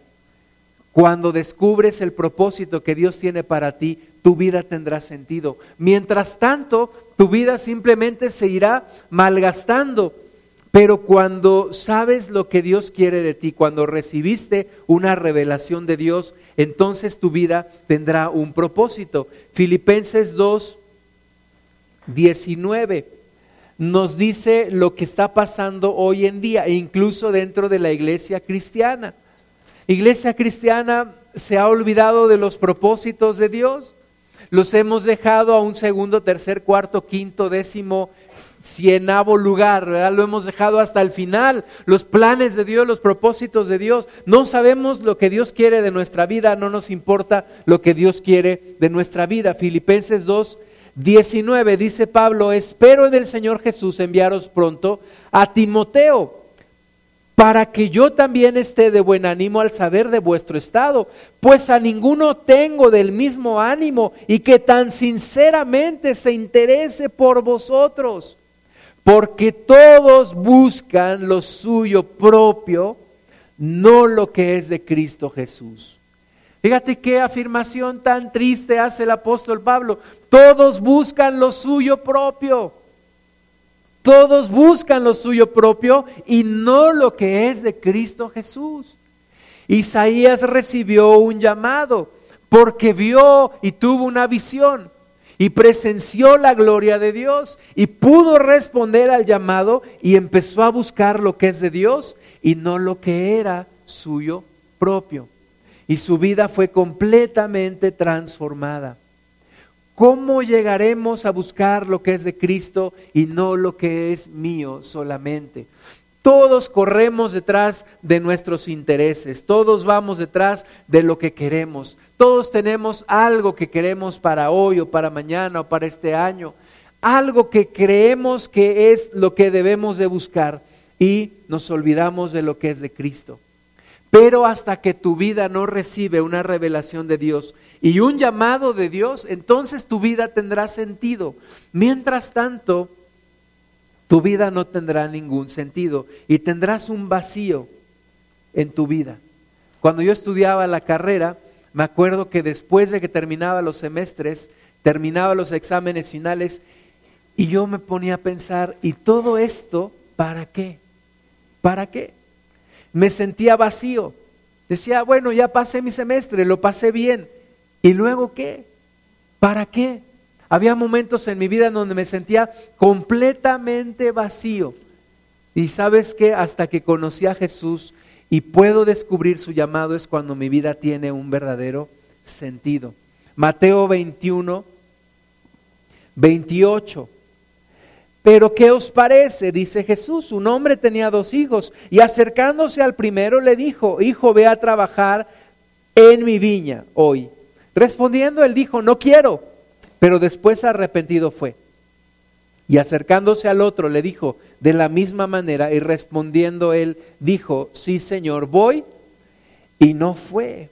Cuando descubres el propósito que Dios tiene para ti, tu vida tendrá sentido. Mientras tanto, tu vida simplemente se irá malgastando pero cuando sabes lo que Dios quiere de ti, cuando recibiste una revelación de Dios, entonces tu vida tendrá un propósito. Filipenses 2, 19 nos dice lo que está pasando hoy en día, incluso dentro de la iglesia cristiana. Iglesia cristiana se ha olvidado de los propósitos de Dios, los hemos dejado a un segundo, tercer, cuarto, quinto, décimo cienavo lugar, ¿verdad? Lo hemos dejado hasta el final. Los planes de Dios, los propósitos de Dios. No sabemos lo que Dios quiere de nuestra vida, no nos importa lo que Dios quiere de nuestra vida. Filipenses 2, 19 dice Pablo, espero en el Señor Jesús enviaros pronto a Timoteo para que yo también esté de buen ánimo al saber de vuestro estado, pues a ninguno tengo del mismo ánimo y que tan sinceramente se interese por vosotros, porque todos buscan lo suyo propio, no lo que es de Cristo Jesús. Fíjate qué afirmación tan triste hace el apóstol Pablo. Todos buscan lo suyo propio. Todos buscan lo suyo propio y no lo que es de Cristo Jesús. Isaías recibió un llamado porque vio y tuvo una visión y presenció la gloria de Dios y pudo responder al llamado y empezó a buscar lo que es de Dios y no lo que era suyo propio. Y su vida fue completamente transformada. ¿Cómo llegaremos a buscar lo que es de Cristo y no lo que es mío solamente? Todos corremos detrás de nuestros intereses, todos vamos detrás de lo que queremos, todos tenemos algo que queremos para hoy o para mañana o para este año, algo que creemos que es lo que debemos de buscar y nos olvidamos de lo que es de Cristo. Pero hasta que tu vida no recibe una revelación de Dios y un llamado de Dios, entonces tu vida tendrá sentido. Mientras tanto, tu vida no tendrá ningún sentido y tendrás un vacío en tu vida. Cuando yo estudiaba la carrera, me acuerdo que después de que terminaba los semestres, terminaba los exámenes finales y yo me ponía a pensar, ¿y todo esto para qué? ¿Para qué? me sentía vacío. Decía, bueno, ya pasé mi semestre, lo pasé bien. ¿Y luego qué? ¿Para qué? Había momentos en mi vida en donde me sentía completamente vacío. Y sabes que hasta que conocí a Jesús y puedo descubrir su llamado es cuando mi vida tiene un verdadero sentido. Mateo 21, 28. Pero ¿qué os parece? Dice Jesús, un hombre tenía dos hijos y acercándose al primero le dijo, hijo, ve a trabajar en mi viña hoy. Respondiendo él dijo, no quiero, pero después arrepentido fue. Y acercándose al otro le dijo de la misma manera y respondiendo él dijo, sí Señor, voy y no fue.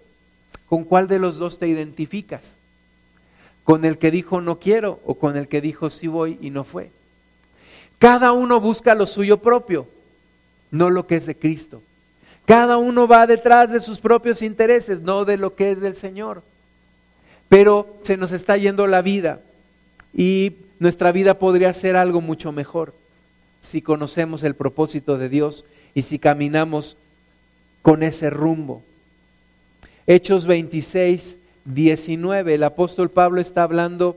¿Con cuál de los dos te identificas? ¿Con el que dijo no quiero o con el que dijo sí voy y no fue? Cada uno busca lo suyo propio, no lo que es de Cristo. Cada uno va detrás de sus propios intereses, no de lo que es del Señor. Pero se nos está yendo la vida y nuestra vida podría ser algo mucho mejor si conocemos el propósito de Dios y si caminamos con ese rumbo. Hechos 26, 19, el apóstol Pablo está hablando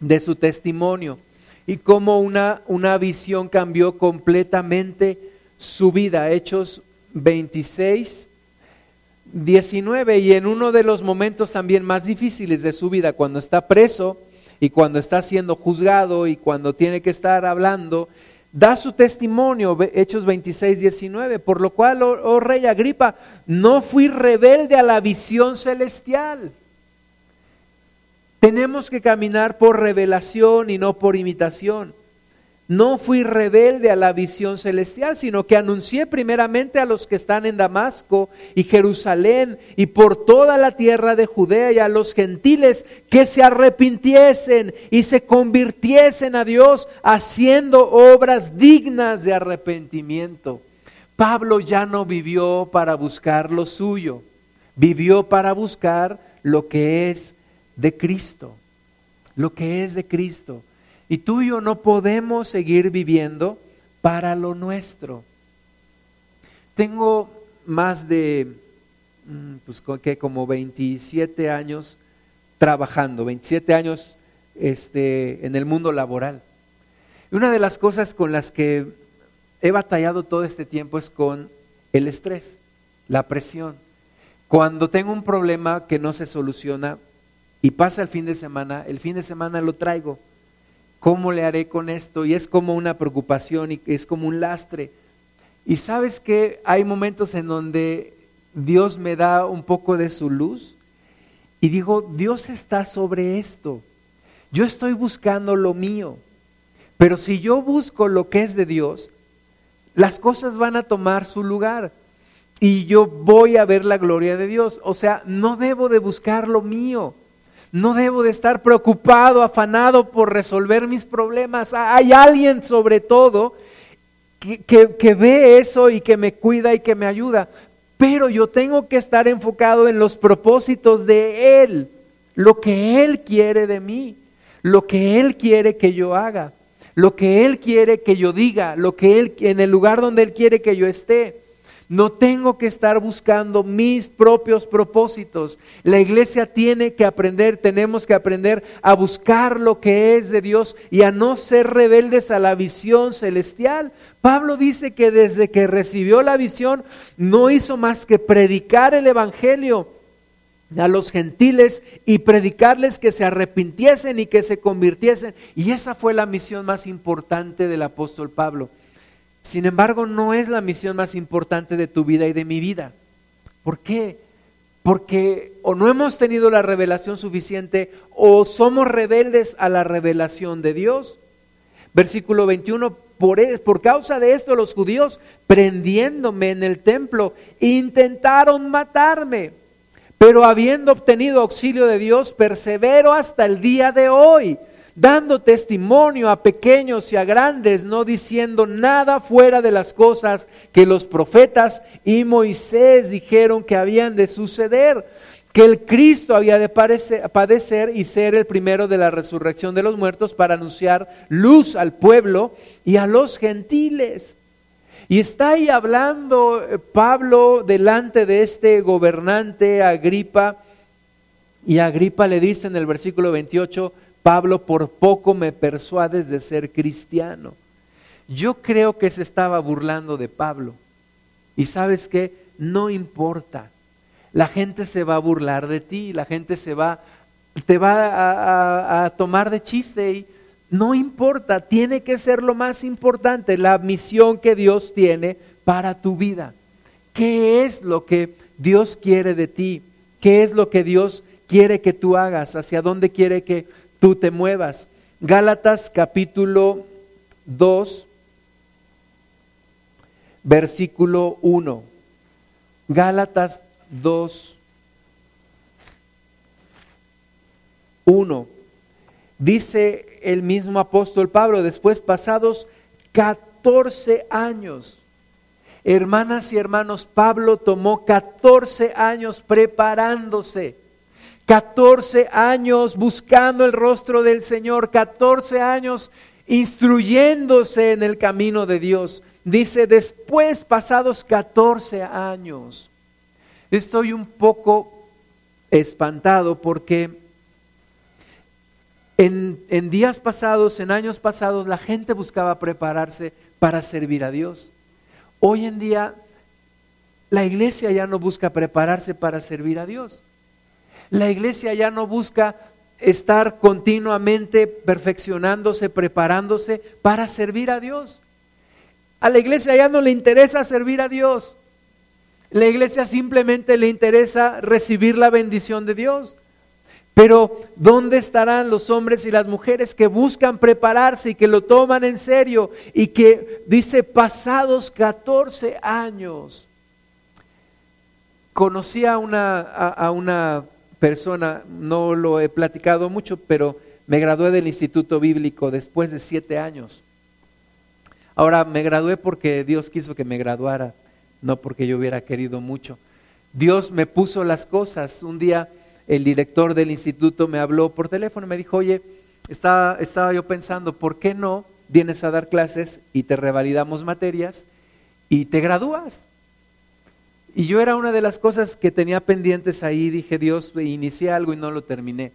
de su testimonio y cómo una, una visión cambió completamente su vida. Hechos 26, 19, y en uno de los momentos también más difíciles de su vida, cuando está preso, y cuando está siendo juzgado y cuando tiene que estar hablando, da su testimonio, Hechos 26, 19, por lo cual, oh, oh, rey Agripa, no fui rebelde a la visión celestial. Tenemos que caminar por revelación y no por imitación. No fui rebelde a la visión celestial, sino que anuncié primeramente a los que están en Damasco y Jerusalén y por toda la tierra de Judea y a los gentiles que se arrepintiesen y se convirtiesen a Dios haciendo obras dignas de arrepentimiento. Pablo ya no vivió para buscar lo suyo, vivió para buscar lo que es de Cristo, lo que es de Cristo. Y tú y yo no podemos seguir viviendo para lo nuestro. Tengo más de, mm, pues que como 27 años trabajando, 27 años este, en el mundo laboral. Y una de las cosas con las que he batallado todo este tiempo es con el estrés, la presión. Cuando tengo un problema que no se soluciona y pasa el fin de semana, el fin de semana lo traigo ¿Cómo le haré con esto? Y es como una preocupación y es como un lastre. Y sabes que hay momentos en donde Dios me da un poco de su luz y digo, Dios está sobre esto. Yo estoy buscando lo mío. Pero si yo busco lo que es de Dios, las cosas van a tomar su lugar y yo voy a ver la gloria de Dios. O sea, no debo de buscar lo mío. No debo de estar preocupado, afanado por resolver mis problemas. Hay alguien sobre todo que, ve eso y que me cuida y que me ayuda. Pero yo tengo que estar enfocado en los propósitos de Él, lo que Él quiere de mí, lo que Él quiere que yo haga, lo que Él quiere que yo diga, lo que Él en el lugar donde Él quiere que yo esté. No tengo que estar buscando mis propios propósitos. La iglesia tiene que aprender, tenemos que aprender a buscar lo que es de Dios y a no ser rebeldes a la visión celestial. Pablo dice que desde que recibió la visión no hizo más que predicar el Evangelio a los gentiles y predicarles que se arrepintiesen y que se convirtiesen. Y esa fue la misión más importante del apóstol Pablo. Sin embargo, no es la misión más importante de tu vida y de mi vida. ¿Por qué? Porque o no hemos tenido la revelación suficiente o somos rebeldes a la revelación de Dios. Versículo 21, por, e, por causa de esto los judíos, prendiéndome en el templo, intentaron matarme. Pero habiendo obtenido auxilio de Dios, persevero hasta el día de hoy dando testimonio a pequeños y a grandes, no diciendo nada fuera de las cosas que los profetas y Moisés dijeron que habían de suceder, que el Cristo había de padecer y ser el primero de la resurrección de los muertos para anunciar luz al pueblo y a los gentiles. Y está ahí hablando eh, Pablo delante de este gobernante Agripa, y Agripa le dice en el versículo 28, Pablo, por poco me persuades de ser cristiano. Yo creo que se estaba burlando de Pablo. Y sabes qué, no importa. La gente se va a burlar de ti, la gente se va, te va a, a tomar de chiste y no importa, tiene que ser lo más importante, la misión que Dios tiene para tu vida. ¿Qué es lo que Dios quiere de ti? ¿Qué es lo que Dios quiere que tú hagas? ¿Hacia dónde quiere que tú te muevas. Gálatas capítulo 2, versículo 1. Gálatas 2, 1. Dice el mismo apóstol Pablo, después pasados 14 años, hermanas y hermanos, Pablo tomó 14 años preparándose 14 años buscando el rostro del Señor, 14 años instruyéndose en el camino de Dios. Dice, después, pasados 14 años, estoy un poco espantado porque en, en, días pasados, en años pasados, la gente buscaba prepararse para servir a Dios. Hoy en día, la iglesia ya no busca prepararse para servir a Dios. La iglesia ya no busca estar continuamente perfeccionándose, preparándose para servir a Dios. A la iglesia ya no le interesa servir a Dios. La iglesia simplemente le interesa recibir la bendición de Dios. Pero ¿dónde estarán los hombres y las mujeres que buscan prepararse y que lo toman en serio y que dice pasados 14 años? Conocí a una, a una persona, no lo he platicado mucho, pero me gradué del Instituto Bíblico después de siete años. Ahora, me gradué porque Dios quiso que me graduara, no porque yo hubiera querido mucho. Dios me puso las cosas. Un día el director del instituto me habló por teléfono y me dijo, oye, estaba, estaba yo pensando, ¿por qué no vienes a dar clases y te revalidamos materias y te gradúas? Y yo era una de las cosas que tenía pendientes ahí, dije, Dios, inicié algo y no lo terminé.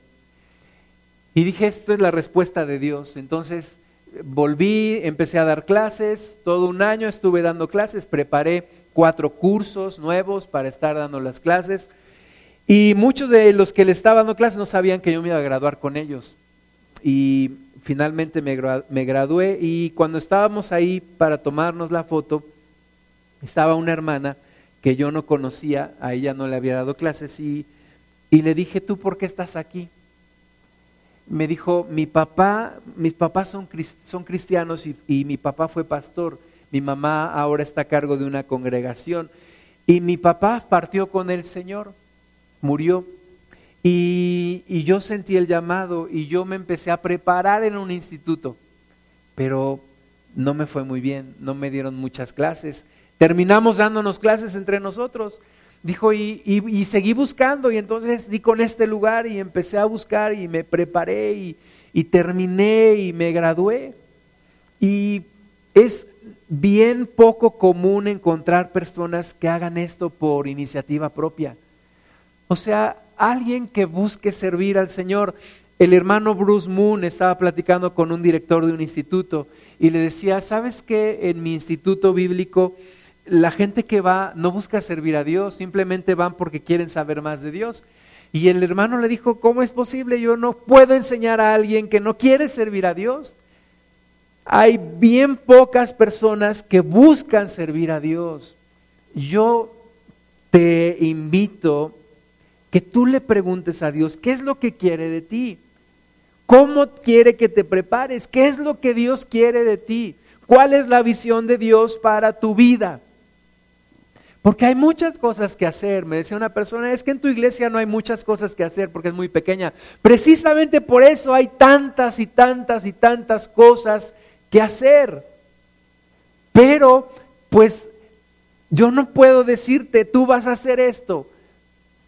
Y dije, esto es la respuesta de Dios. Entonces volví, empecé a dar clases, todo un año estuve dando clases, preparé cuatro cursos nuevos para estar dando las clases. Y muchos de los que le estaba dando clases no sabían que yo me iba a graduar con ellos. Y finalmente me, me gradué y cuando estábamos ahí para tomarnos la foto, estaba una hermana que yo no conocía, a ella no le había dado clases y, y le dije, ¿tú por qué estás aquí? Me dijo, mi papá, mis papás son, son cristianos y, y mi papá fue pastor, mi mamá ahora está a cargo de una congregación y mi papá partió con el Señor, murió. Y, y, yo sentí el llamado y yo me empecé a preparar en un instituto, pero no me fue muy bien, no me dieron muchas clases Terminamos dándonos clases entre nosotros. Dijo, y, y, seguí buscando y entonces di con este lugar y empecé a buscar y me preparé y, y terminé y me gradué. Y es bien poco común encontrar personas que hagan esto por iniciativa propia. O sea, alguien que busque servir al Señor. El hermano Bruce Moon estaba platicando con un director de un instituto y le decía, ¿sabes qué? En mi instituto bíblico la gente que va no busca servir a Dios, simplemente van porque quieren saber más de Dios. Y el hermano le dijo, ¿cómo es posible? Yo no puedo enseñar a alguien que no quiere servir a Dios. Hay bien pocas personas que buscan servir a Dios. Yo te invito que tú le preguntes a Dios, ¿qué es lo que quiere de ti? ¿Cómo quiere que te prepares? ¿Qué es lo que Dios quiere de ti? ¿Cuál es la visión de Dios para tu vida? Porque hay muchas cosas que hacer. Me decía una persona, es que en tu iglesia no hay muchas cosas que hacer porque es muy pequeña. Precisamente por eso hay tantas y tantas y tantas cosas que hacer. Pero, pues, yo no puedo decirte, tú vas a hacer esto,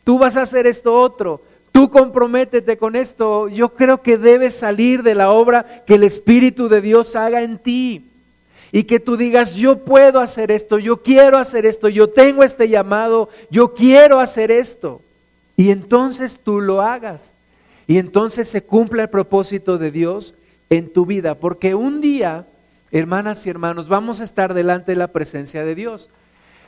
tú vas a hacer esto otro, tú comprométete con esto. Yo creo que debes salir de la obra que el Espíritu de Dios haga en ti y que tú digas, yo puedo hacer esto, yo quiero hacer esto, yo tengo este llamado, yo quiero hacer esto. Y entonces tú lo hagas. Y entonces se cumple el propósito de Dios en tu vida. Porque un día, hermanas y hermanos, vamos a estar delante de la presencia de Dios.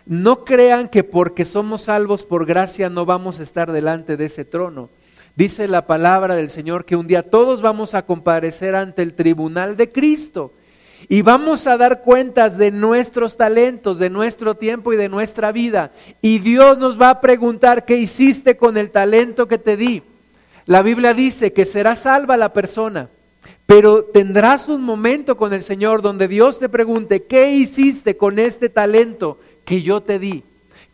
No crean que porque somos salvos por gracia no vamos a estar delante de ese trono. Dice la palabra del Señor que un día todos vamos a comparecer ante el tribunal de Cristo y vamos a dar cuentas de nuestros talentos, de nuestro tiempo y de nuestra vida. Y Dios nos va a preguntar qué hiciste con el talento que te di. La Biblia dice que será salva la persona, Pero tendrás un momento con el Señor donde Dios te pregunte, ¿qué hiciste con este talento que yo te di?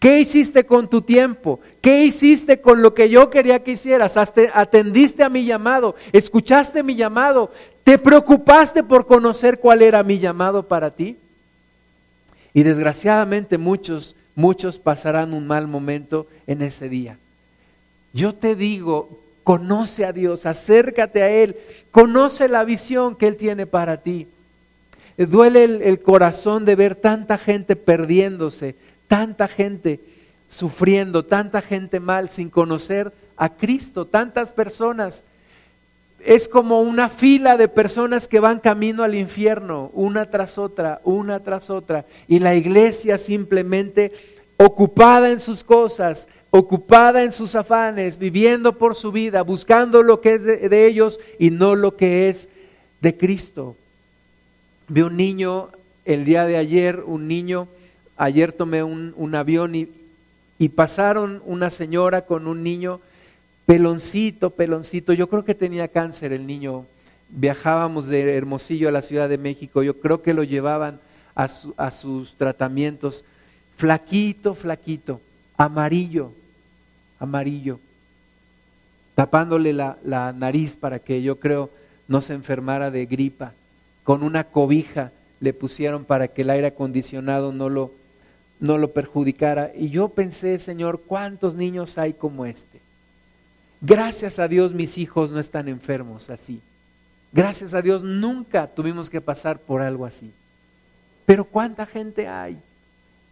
¿Qué hiciste con tu tiempo? ¿Qué hiciste con lo que yo quería que hicieras? ¿Atendiste a mi llamado? ¿Escuchaste mi llamado? ¿Te preocupaste por conocer cuál era mi llamado para ti? Y desgraciadamente muchos, muchos pasarán un mal momento en ese día. Yo te digo, conoce a Dios, acércate a Él, conoce la visión que Él tiene para ti. Duele el, el corazón de ver tanta gente perdiéndose, tanta gente sufriendo, tanta gente mal sin conocer a Cristo, tantas personas. Es como una fila de personas que van camino al infierno, una tras otra, una tras otra, y la iglesia simplemente ocupada en sus cosas, ocupada en sus afanes, viviendo por su vida, buscando lo que es de, ellos y no lo que es de Cristo. Vi un niño el día de ayer, un niño ayer tomé un, avión y, y pasaron una señora con un niño peloncito, peloncito. Yo creo que tenía cáncer el niño. Viajábamos de Hermosillo a la Ciudad de México. Yo creo que lo llevaban a, sus tratamientos. Flaquito, flaquito, amarillo, amarillo, tapándole la, la nariz para que yo creo no se enfermara de gripa. Con una cobija le pusieron para que el aire acondicionado no lo, no lo perjudicara. Y yo pensé, Señor, ¿cuántos niños hay como este? Gracias a Dios mis hijos no están enfermos así. Gracias a Dios nunca tuvimos que pasar por algo así. Pero ¿cuánta gente hay?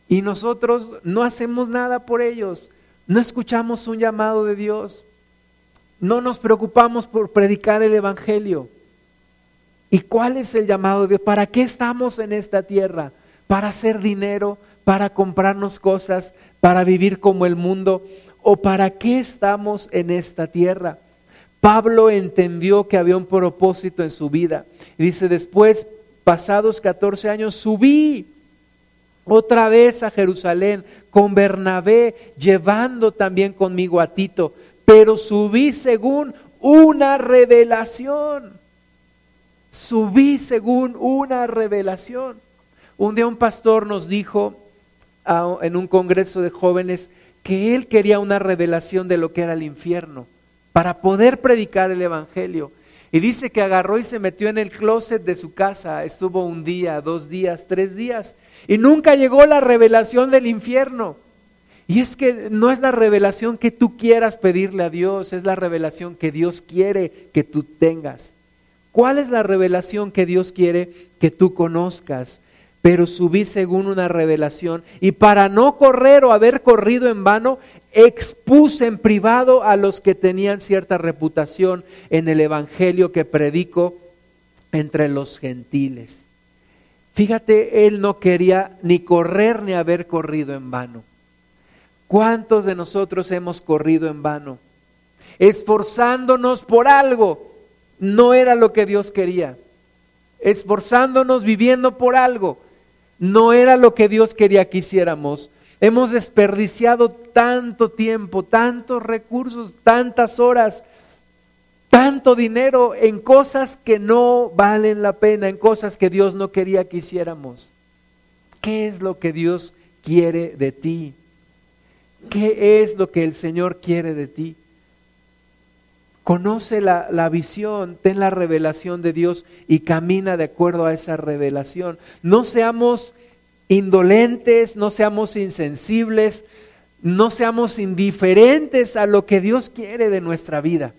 Y nosotros no hacemos nada por ellos. No escuchamos un llamado de Dios. No nos preocupamos por predicar el Evangelio. ¿Y cuál es el llamado de Dios? ¿Para qué estamos en esta tierra? ¿Para hacer dinero? para comprarnos cosas, para vivir como el mundo, o para qué estamos en esta tierra. Pablo entendió que había un propósito en su vida. Y dice, después, pasados 14 años, subí otra vez a Jerusalén con Bernabé, llevando también conmigo a Tito, pero subí según una revelación. Subí según una revelación. Un día un pastor nos dijo, en un congreso de jóvenes que él quería una revelación de lo que era el infierno para poder predicar el Evangelio. Y dice que agarró y se metió en el closet de su casa, estuvo un día, dos días, tres días, y nunca llegó la revelación del infierno. Y es que no es la revelación que tú quieras pedirle a Dios, es la revelación que Dios quiere que tú tengas. ¿Cuál es la revelación que Dios quiere que tú conozcas? Pero subí según una revelación y para no correr o haber corrido en vano, expuse en privado a los que tenían cierta reputación en el Evangelio que predico entre los gentiles. Fíjate, él no quería ni correr ni haber corrido en vano. ¿Cuántos de nosotros hemos corrido en vano? Esforzándonos por algo, no era lo que Dios quería. Esforzándonos viviendo por algo, no era lo que Dios quería que hiciéramos. Hemos desperdiciado tanto tiempo, tantos recursos, tantas horas, tanto dinero en cosas que no valen la pena, en cosas que Dios no quería que hiciéramos. ¿Qué es lo que Dios quiere de ti? ¿Qué es lo que el Señor quiere de ti? Conoce la, la, visión, ten la revelación de Dios y camina de acuerdo a esa revelación. No seamos indolentes, no seamos insensibles, no seamos indiferentes a lo que Dios quiere de nuestra vida.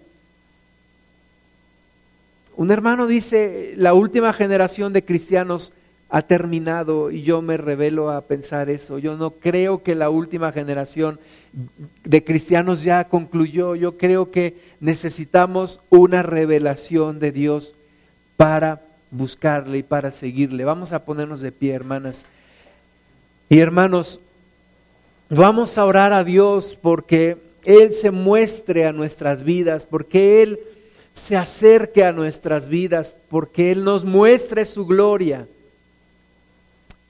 Un hermano dice, la última generación de cristianos ha terminado y yo me revelo a pensar eso. Yo no creo que la última generación de cristianos ya concluyó. Yo creo que necesitamos una revelación de Dios para buscarle y para seguirle. Vamos a ponernos de pie, hermanas. Y hermanos, vamos a orar a Dios porque Él se muestre a nuestras vidas, porque Él se acerque a nuestras vidas, porque Él nos muestre su gloria.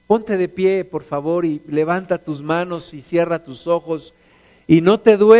Ponte de pie, por favor, y levanta tus manos y cierra tus ojos y no te duermas.